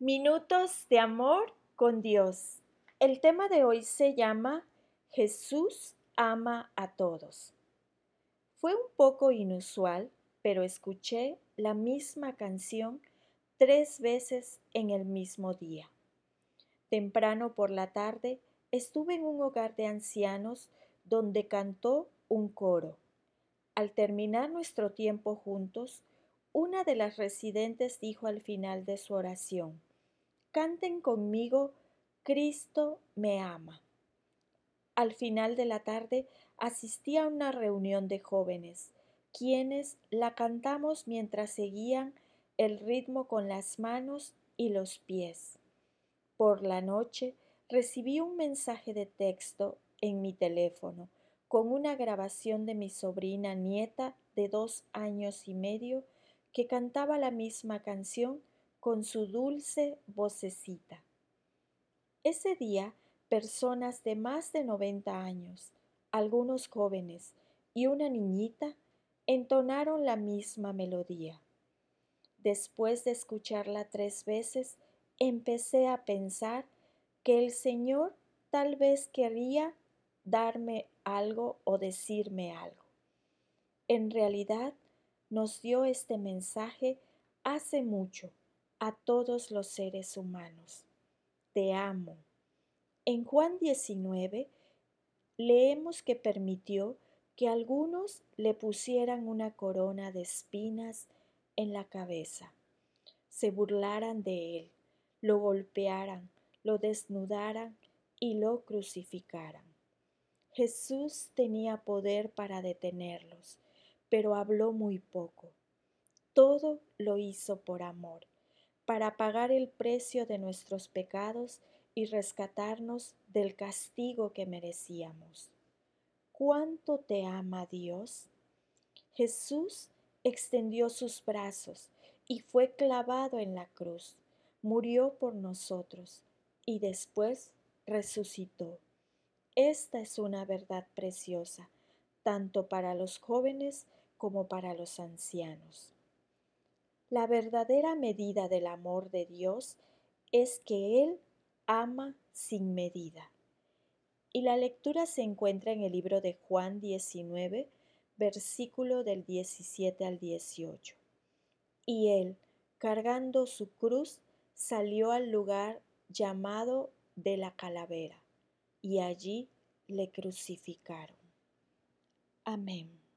Minutos de amor con Dios. El tema de hoy se llama Jesús ama a todos. Fue un poco inusual, pero escuché la misma canción tres veces en el mismo día. Temprano por la tarde estuve en un hogar de ancianos donde cantó un coro. Al terminar nuestro tiempo juntos, una de las residentes dijo al final de su oración, Canten conmigo, Cristo me ama. Al final de la tarde asistí a una reunión de jóvenes, quienes la cantamos mientras seguían el ritmo con las manos y los pies. Por la noche recibí un mensaje de texto en mi teléfono con una grabación de mi sobrina nieta de dos años y medio que cantaba la misma canción con su dulce vocecita. Ese día, personas de más de 90 años, algunos jóvenes y una niñita entonaron la misma melodía. Después de escucharla tres veces, empecé a pensar que el Señor tal vez quería darme algo o decirme algo. En realidad, nos dio este mensaje hace mucho a todos los seres humanos. Te amo. En Juan 19 leemos que permitió que algunos le pusieran una corona de espinas en la cabeza, se burlaran de él, lo golpearan, lo desnudaran y lo crucificaran. Jesús tenía poder para detenerlos, pero habló muy poco. Todo lo hizo por amor para pagar el precio de nuestros pecados y rescatarnos del castigo que merecíamos. ¿Cuánto te ama Dios? Jesús extendió sus brazos y fue clavado en la cruz, murió por nosotros y después resucitó. Esta es una verdad preciosa, tanto para los jóvenes como para los ancianos. La verdadera medida del amor de Dios es que Él ama sin medida. Y la lectura se encuentra en el libro de Juan 19, versículo del 17 al 18. Y Él, cargando su cruz, salió al lugar llamado de la calavera, y allí le crucificaron. Amén.